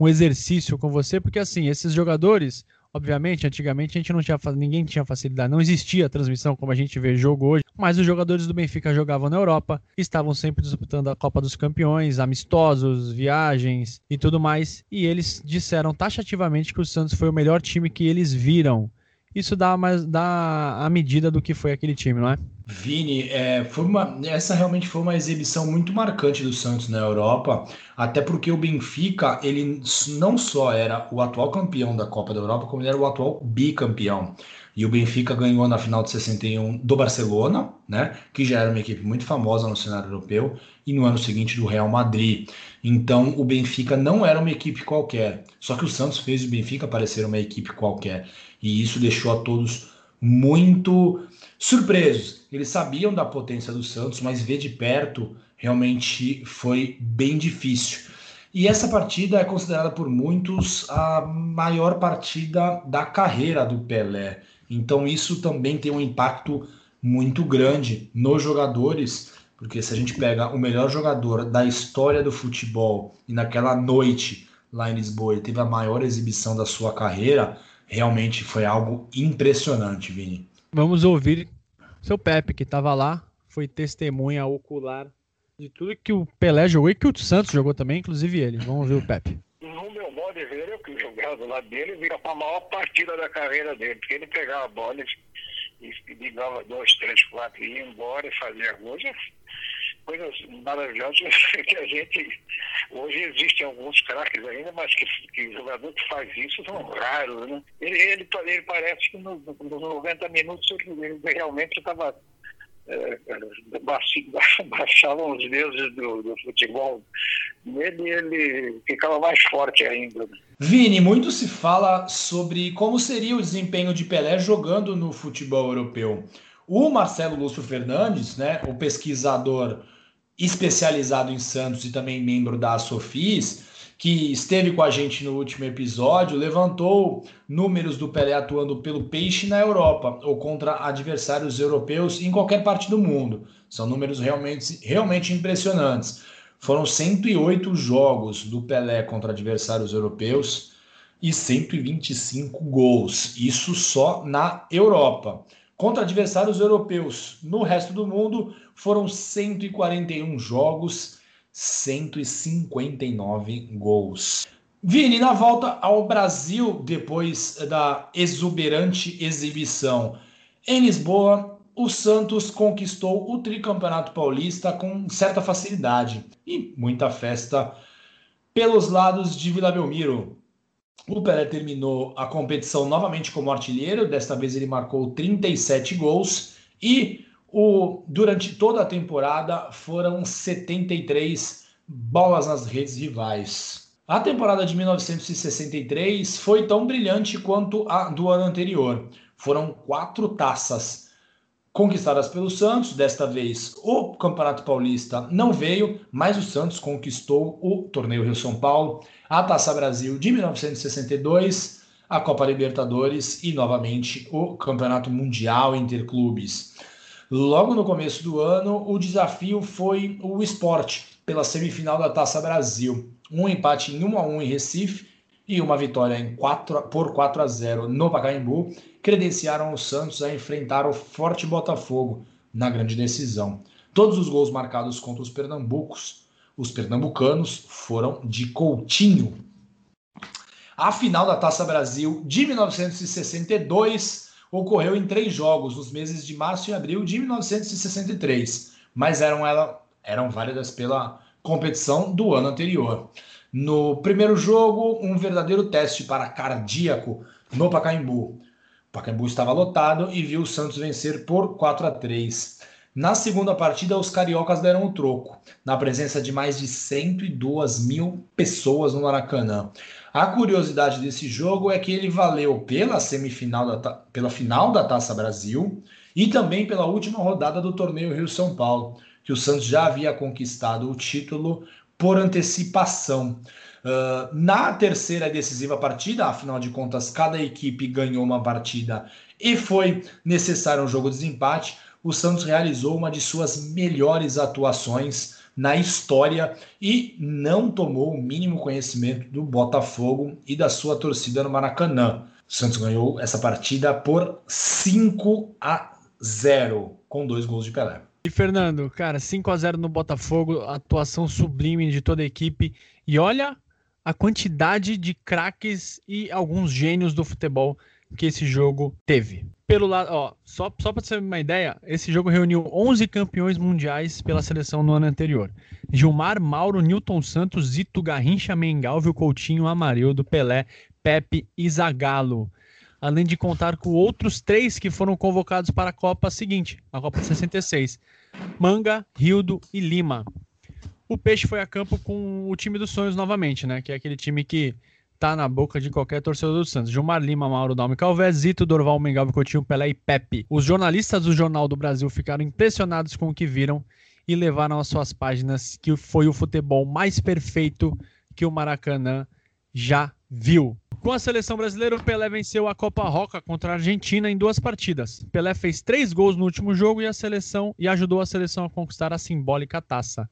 A: um exercício com você, porque assim, esses jogadores, Obviamente, antigamente a gente não tinha ninguém tinha facilidade, não existia transmissão como a gente vê jogo hoje, mas os jogadores do Benfica jogavam na Europa, estavam sempre disputando a Copa dos Campeões, amistosos, viagens e tudo mais, e eles disseram taxativamente que o Santos foi o melhor time que eles viram. Isso dá, mais, dá a medida do que foi aquele time, não é?
B: Vini, é, foi uma, essa realmente foi uma exibição muito marcante do Santos na Europa, até porque o Benfica ele não só era o atual campeão da Copa da Europa, como ele era o atual bicampeão. E o Benfica ganhou na final de 61 do Barcelona, né, que já era uma equipe muito famosa no cenário europeu, e no ano seguinte do Real Madrid. Então o Benfica não era uma equipe qualquer, só que o Santos fez o Benfica parecer uma equipe qualquer, e isso deixou a todos muito surpresos. Eles sabiam da potência do Santos, mas ver de perto realmente foi bem difícil. E essa partida é considerada por muitos a maior partida da carreira do Pelé. Então isso também tem um impacto muito grande nos jogadores, porque se a gente pega o melhor jogador da história do futebol e naquela noite lá em Lisboa ele teve a maior exibição da sua carreira, realmente foi algo impressionante, Vini.
A: Vamos ouvir seu Pepe, que estava lá, foi testemunha ocular de tudo que o Pelé jogou e que o Santos jogou também, inclusive ele. Vamos ver o Pepe.
E: No meu modo de ver, eu que jogava do lado dele, vira a maior partida da carreira dele, porque ele pegava a bola e, ligava dois, três, quatro, ia embora e fazia coisas, coisas maravilhosas que a gente. Hoje existem alguns craques ainda, mas que, que jogador que faz isso são raros, né? Ele, ele, ele parece que nos no, no 90 minutos ele realmente estava é, os deuses do, do futebol nele ele ficava mais forte ainda.
B: Vini, muito se fala sobre como seria o desempenho de Pelé jogando no futebol europeu. O Marcelo Lúcio Fernandes, né, o pesquisador especializado em Santos e também membro da Sofis, que esteve com a gente no último episódio, levantou números do Pelé atuando pelo Peixe na Europa ou contra adversários europeus em qualquer parte do mundo. São números realmente, realmente impressionantes. Foram 108 jogos do Pelé contra adversários europeus e 125 gols. Isso só na Europa. Contra adversários europeus no resto do mundo foram 141 jogos 159 gols. Vini, na volta ao Brasil, depois da exuberante exibição em Lisboa, o Santos conquistou o tricampeonato paulista com certa facilidade e muita festa pelos lados de Vila Belmiro. O Pelé terminou a competição novamente como artilheiro, desta vez ele marcou 37 gols e o, durante toda a temporada foram 73 bolas nas redes rivais. A temporada de 1963 foi tão brilhante quanto a do ano anterior. Foram quatro taças conquistadas pelo Santos. Desta vez, o Campeonato Paulista não veio, mas o Santos conquistou o Torneio Rio São Paulo, a Taça Brasil de 1962, a Copa Libertadores e novamente o Campeonato Mundial Interclubes. Logo no começo do ano, o desafio foi o esporte pela semifinal da Taça Brasil. Um empate em 1 a 1 em Recife e uma vitória em 4, por 4 a 0 no Pacaembu credenciaram o Santos a enfrentar o Forte Botafogo na grande decisão. Todos os gols marcados contra os pernambucos, os pernambucanos, foram de Coutinho. A final da Taça Brasil de 1962 ocorreu em três jogos, nos meses de março e abril de 1963, mas eram, ela, eram válidas pela competição do ano anterior. No primeiro jogo, um verdadeiro teste para cardíaco no Pacaembu. Pacaembu estava lotado e viu o Santos vencer por 4 a 3. Na segunda partida, os cariocas deram o troco, na presença de mais de 102 mil pessoas no Maracanã. A curiosidade desse jogo é que ele valeu pela semifinal da, pela final da Taça Brasil e também pela última rodada do torneio Rio São Paulo. que o Santos já havia conquistado o título por antecipação. Uh, na terceira e decisiva partida, afinal de contas, cada equipe ganhou uma partida e foi necessário um jogo de desempate. O Santos realizou uma de suas melhores atuações na história e não tomou o mínimo conhecimento do Botafogo e da sua torcida no Maracanã. O Santos ganhou essa partida por 5 a 0, com dois gols de Pelé.
A: E Fernando, cara, 5 a 0 no Botafogo, atuação sublime de toda a equipe. E olha a quantidade de craques e alguns gênios do futebol que esse jogo teve pelo lado, ó, só, só para você ter uma ideia, esse jogo reuniu 11 campeões mundiais pela seleção no ano anterior. Gilmar, Mauro, Newton Santos, Zito, Garrincha, Mengalvio, Coutinho, Amarildo, Pelé, Pepe e Zagallo. Além de contar com outros três que foram convocados para a Copa seguinte, a Copa 66. Manga, Rildo e Lima. O Peixe foi a campo com o time dos sonhos novamente, né? Que é aquele time que tá na boca de qualquer torcedor do Santos. Gilmar Lima, Mauro Dalme Calvé, Zito, Dorval, Mengal, Coutinho, Pelé e Pepe. Os jornalistas do Jornal do Brasil ficaram impressionados com o que viram e levaram às suas páginas que foi o futebol mais perfeito que o Maracanã já viu. Com a seleção brasileira, o Pelé venceu a Copa Roca contra a Argentina em duas partidas. Pelé fez três gols no último jogo e a seleção e ajudou a seleção a conquistar a simbólica taça.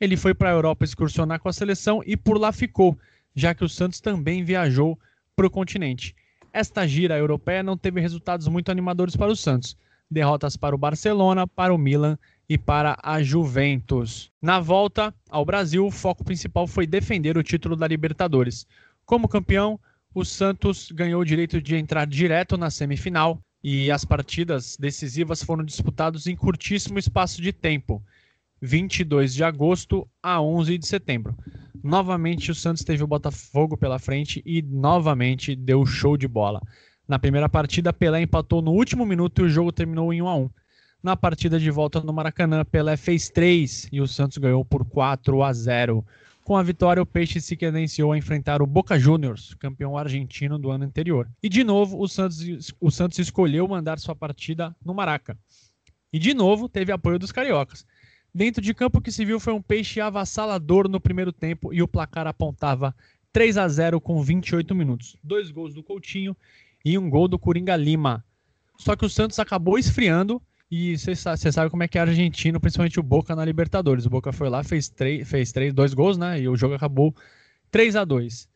A: Ele foi para a Europa excursionar com a seleção e por lá ficou já que o Santos também viajou para o continente. Esta gira europeia não teve resultados muito animadores para o Santos. Derrotas para o Barcelona, para o Milan e para a Juventus. Na volta ao Brasil, o foco principal foi defender o título da Libertadores. Como campeão, o Santos ganhou o direito de entrar direto na semifinal e as partidas decisivas foram disputadas em curtíssimo espaço de tempo, 22 de agosto a 11 de setembro. Novamente o Santos teve o Botafogo pela frente e novamente deu show de bola. Na primeira partida, Pelé empatou no último minuto e o jogo terminou em 1 a 1. Na partida de volta no Maracanã, Pelé fez 3 e o Santos ganhou por 4 a 0. Com a vitória, o Peixe se credenciou a enfrentar o Boca Juniors, campeão argentino do ano anterior. E de novo, o Santos, o Santos escolheu mandar sua partida no Maraca. E de novo, teve apoio dos cariocas. Dentro de campo, o que se viu foi um peixe avassalador no primeiro tempo e o placar apontava 3 a 0 com 28 minutos. Dois gols do Coutinho e um gol do Coringa Lima. Só que o Santos acabou esfriando e você sabe como é que é argentino, principalmente o Boca na Libertadores. O Boca foi lá, fez, três, fez três, dois gols, né? E o jogo acabou 3 a 2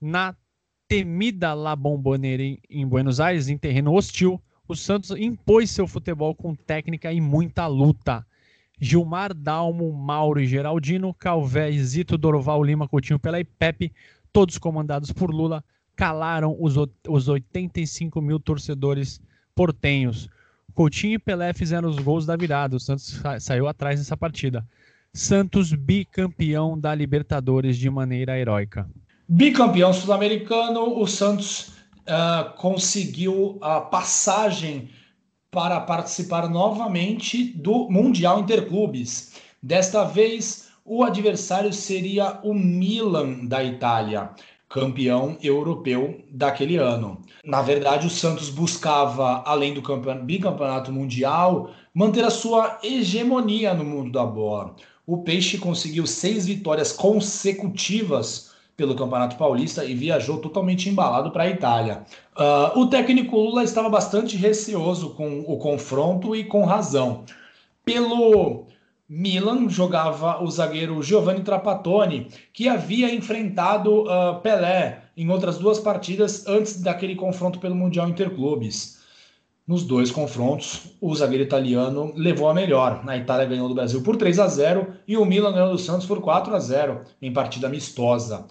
A: Na temida La Bombonera em Buenos Aires, em terreno hostil, o Santos impôs seu futebol com técnica e muita luta. Gilmar, Dalmo, Mauro e Geraldino, Calvé, Zito, Doroval, Lima, Coutinho, Pelé e Pepe, todos comandados por Lula, calaram os, os 85 mil torcedores portenhos. Coutinho e Pelé fizeram os gols da virada. O Santos saiu atrás nessa partida. Santos bicampeão da Libertadores de maneira heróica.
B: Bicampeão sul-americano, o Santos uh, conseguiu a passagem para participar novamente do Mundial Interclubes. Desta vez, o adversário seria o Milan da Itália, campeão europeu daquele ano. Na verdade, o Santos buscava, além do bicampeonato mundial, manter a sua hegemonia no mundo da bola. O Peixe conseguiu seis vitórias consecutivas pelo Campeonato Paulista e viajou totalmente embalado para a Itália. Uh, o técnico Lula estava bastante receoso com o confronto e com razão. Pelo Milan jogava o zagueiro Giovanni Trapattoni, que havia enfrentado uh, Pelé em outras duas partidas antes daquele confronto pelo Mundial Interclubes. Nos dois confrontos, o zagueiro italiano levou a melhor. A Itália ganhou do Brasil por 3 a 0 e o Milan ganhou do Santos por 4 a 0 em partida amistosa.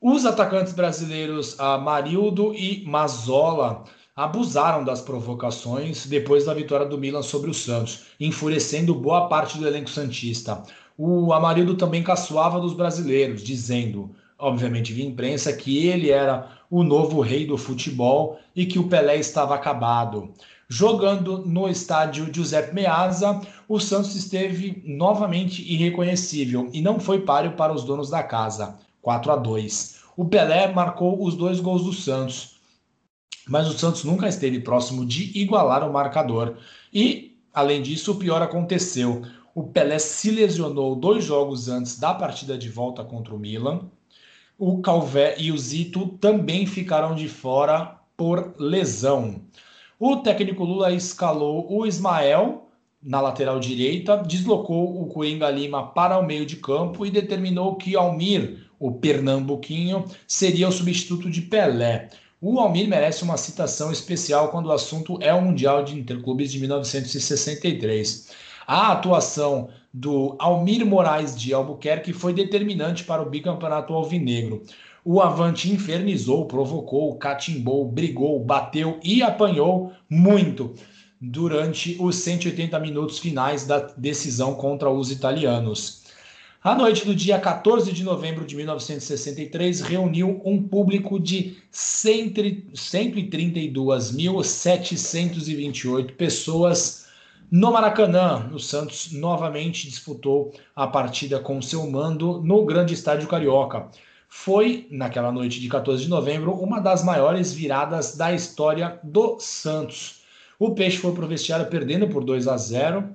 B: Os atacantes brasileiros Marildo e Mazola abusaram das provocações depois da vitória do Milan sobre o Santos, enfurecendo boa parte do elenco santista. O Amarildo também caçoava dos brasileiros, dizendo, obviamente via imprensa, que ele era o novo rei do futebol e que o Pelé estava acabado. Jogando no estádio Giuseppe Meazza, o Santos esteve novamente irreconhecível e não foi páreo para os donos da casa. 4 a 2. O Pelé marcou os dois gols do Santos, mas o Santos nunca esteve próximo de igualar o marcador. E, além disso, o pior aconteceu. o Pelé se lesionou dois jogos antes da partida de volta contra o Milan. O Calvé e o Zito também ficaram de fora por lesão. O técnico Lula escalou o Ismael na lateral direita, deslocou o Coenga Lima para o meio de campo e determinou que Almir, o pernambuquinho, seria o substituto de Pelé. O Almir merece uma citação especial quando o assunto é o Mundial de Interclubes de 1963. A atuação do Almir Moraes de Albuquerque foi determinante para o bicampeonato alvinegro. O Avante infernizou, provocou, catimbou, brigou, bateu e apanhou muito durante os 180 minutos finais da decisão contra os italianos. A noite do dia 14 de novembro de 1963 reuniu um público de 132.728 pessoas no Maracanã. O Santos novamente disputou a partida com seu mando no Grande Estádio Carioca. Foi, naquela noite de 14 de novembro, uma das maiores viradas da história do Santos. O Peixe foi para o vestiário perdendo por 2 a 0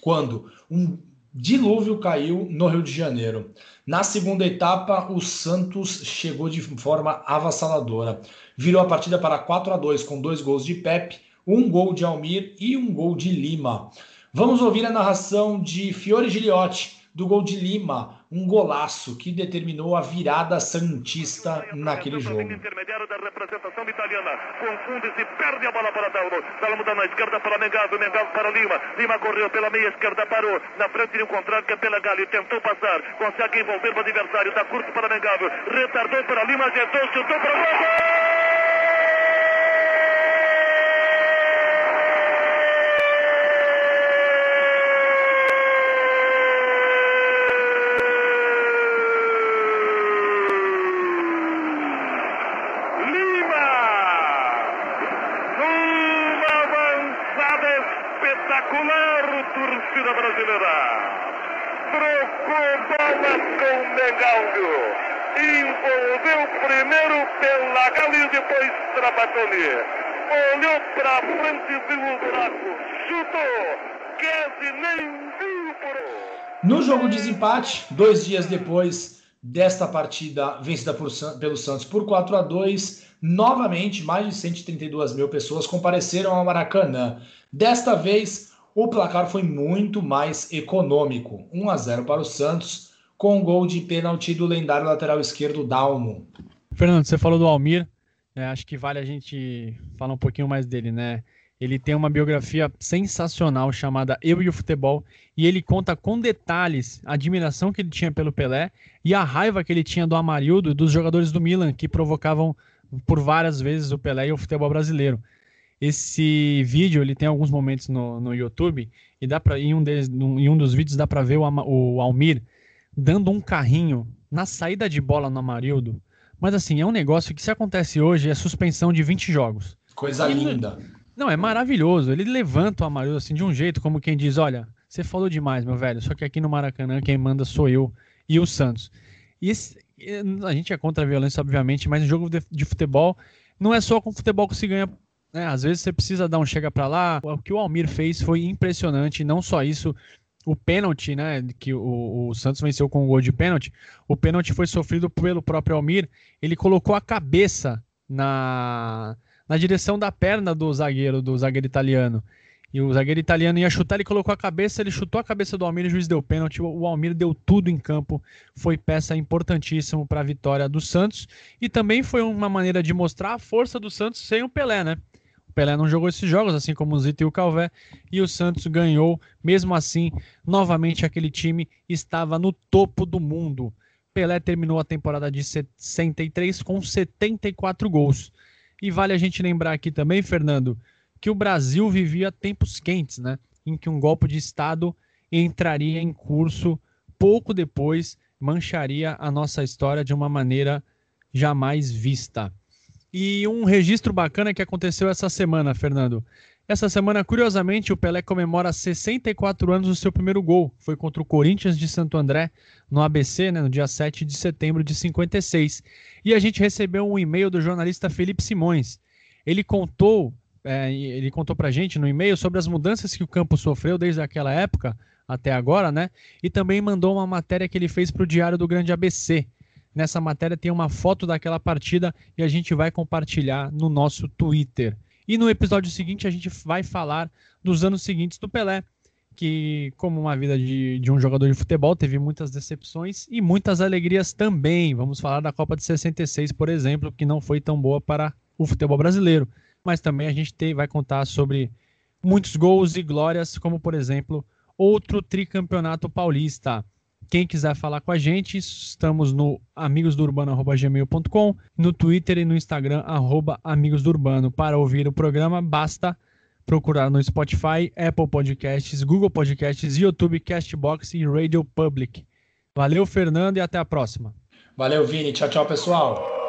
B: quando um dilúvio caiu no Rio de Janeiro. Na segunda etapa, o Santos chegou de forma avassaladora. Virou a partida para 4 a 2 com dois gols de Pepe, um gol de Almir e um gol de Lima. Vamos ouvir a narração de Fiore Giliotti do gol de Lima, um golaço que determinou a virada santista naquele jogo. Intermediário da representação italiana, confunde-se, perde a bola para Dalmo, Dalmo dá na esquerda para Mengaldo, Mengaldo para Lima, Lima correu pela meia esquerda, parou, na frente de um contrário que é pela Galho, tentou passar, consegue envolver o adversário, dá curto para retardou para Lima, ajeitou, chutou para o gol!
C: torcida brasileira. Trocou bolas com o Mengalvio. Envolveu primeiro pela Galo e Trapattoni. Olhou para frente, viu o buraco. Chutou. Quase nem viu por
B: No jogo de desempate, dois dias depois desta partida vencida por, pelo Santos por 4 a 2 novamente mais de 132 mil pessoas compareceram ao Maracanã. Desta vez, o placar foi muito mais econômico, 1 a 0 para o Santos, com um gol de pênalti do lendário lateral esquerdo Dalmo.
A: Fernando, você falou do Almir, né, acho que vale a gente falar um pouquinho mais dele, né? Ele tem uma biografia sensacional chamada Eu e o Futebol, e ele conta com detalhes a admiração que ele tinha pelo Pelé e a raiva que ele tinha do Amarildo e dos jogadores do Milan que provocavam por várias vezes o Pelé e o futebol brasileiro. Esse vídeo ele tem alguns momentos no, no YouTube e dá para em um em um dos vídeos dá para ver o, o Almir dando um carrinho na saída de bola no Amarildo. Mas assim, é um negócio que se acontece hoje é suspensão de 20 jogos.
B: Coisa ele, linda.
A: Não, é maravilhoso. Ele levanta o Amarildo assim de um jeito como quem diz, olha, você falou demais, meu velho, só que aqui no Maracanã quem manda sou eu e o Santos. E esse, a gente é contra a violência, obviamente, mas em jogo de, de futebol não é só com futebol que se ganha né? Às vezes você precisa dar um chega para lá. O que o Almir fez foi impressionante. Não só isso, o pênalti, né? Que o, o Santos venceu com o gol de pênalti. O pênalti foi sofrido pelo próprio Almir. Ele colocou a cabeça na, na direção da perna do zagueiro, do zagueiro italiano. E o zagueiro italiano ia chutar, ele colocou a cabeça, ele chutou a cabeça do Almir, o juiz deu pênalti. O Almir deu tudo em campo, foi peça importantíssima para a vitória do Santos. E também foi uma maneira de mostrar a força do Santos sem o Pelé, né? Pelé não jogou esses jogos, assim como o Zito e o Calvé, e o Santos ganhou. Mesmo assim, novamente aquele time estava no topo do mundo. Pelé terminou a temporada de 63 com 74 gols. E vale a gente lembrar aqui também, Fernando, que o Brasil vivia tempos quentes, né? Em que um golpe de Estado entraria em curso pouco depois, mancharia a nossa história de uma maneira jamais vista. E um registro bacana que aconteceu essa semana, Fernando. Essa semana, curiosamente, o Pelé comemora 64 anos do seu primeiro gol. Foi contra o Corinthians de Santo André, no ABC, né, no dia 7 de setembro de 56. E a gente recebeu um e-mail do jornalista Felipe Simões. Ele contou, é, ele contou pra gente no e-mail sobre as mudanças que o campo sofreu desde aquela época, até agora, né? E também mandou uma matéria que ele fez para o Diário do Grande ABC. Nessa matéria tem uma foto daquela partida e a gente vai compartilhar no nosso Twitter. E no episódio seguinte a gente vai falar dos anos seguintes do Pelé, que, como uma vida de, de um jogador de futebol, teve muitas decepções e muitas alegrias também. Vamos falar da Copa de 66, por exemplo, que não foi tão boa para o futebol brasileiro. Mas também a gente tem, vai contar sobre muitos gols e glórias, como por exemplo, outro tricampeonato paulista. Quem quiser falar com a gente, estamos no amigosdourbano.gmail.com, no Twitter e no Instagram, arroba. Para ouvir o programa, basta procurar no Spotify, Apple Podcasts, Google Podcasts, YouTube, Castbox e Radio Public. Valeu, Fernando, e até a próxima.
B: Valeu, Vini. Tchau, tchau, pessoal.